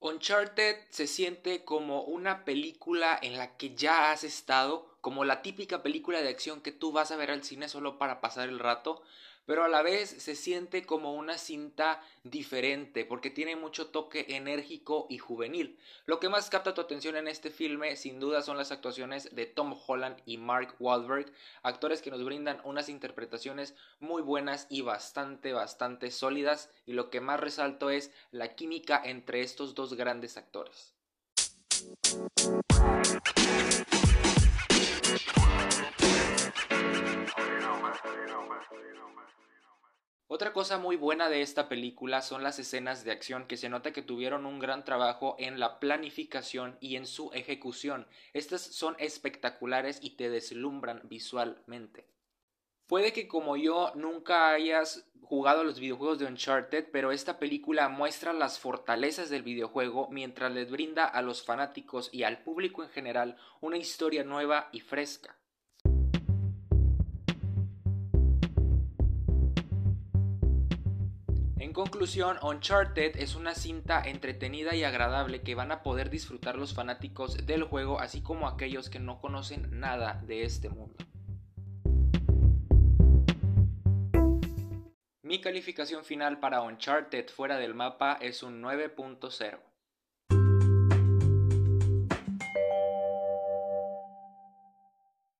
Uncharted se siente como una película en la que ya has estado, como la típica película de acción que tú vas a ver al cine solo para pasar el rato, pero a la vez se siente como una cinta diferente porque tiene mucho toque enérgico y juvenil. Lo que más capta tu atención en este filme sin duda son las actuaciones de Tom Holland y Mark Wahlberg, actores que nos brindan unas interpretaciones muy buenas y bastante bastante sólidas y lo que más resalto es la química entre estos dos grandes actores. Otra cosa muy buena de esta película son las escenas de acción que se nota que tuvieron un gran trabajo en la planificación y en su ejecución. Estas son espectaculares y te deslumbran visualmente. Puede que como yo nunca hayas jugado los videojuegos de Uncharted, pero esta película muestra las fortalezas del videojuego mientras les brinda a los fanáticos y al público en general una historia nueva y fresca. En conclusión, Uncharted es una cinta entretenida y agradable que van a poder disfrutar los fanáticos del juego, así como aquellos que no conocen nada de este mundo. Mi calificación final para Uncharted fuera del mapa es un 9.0.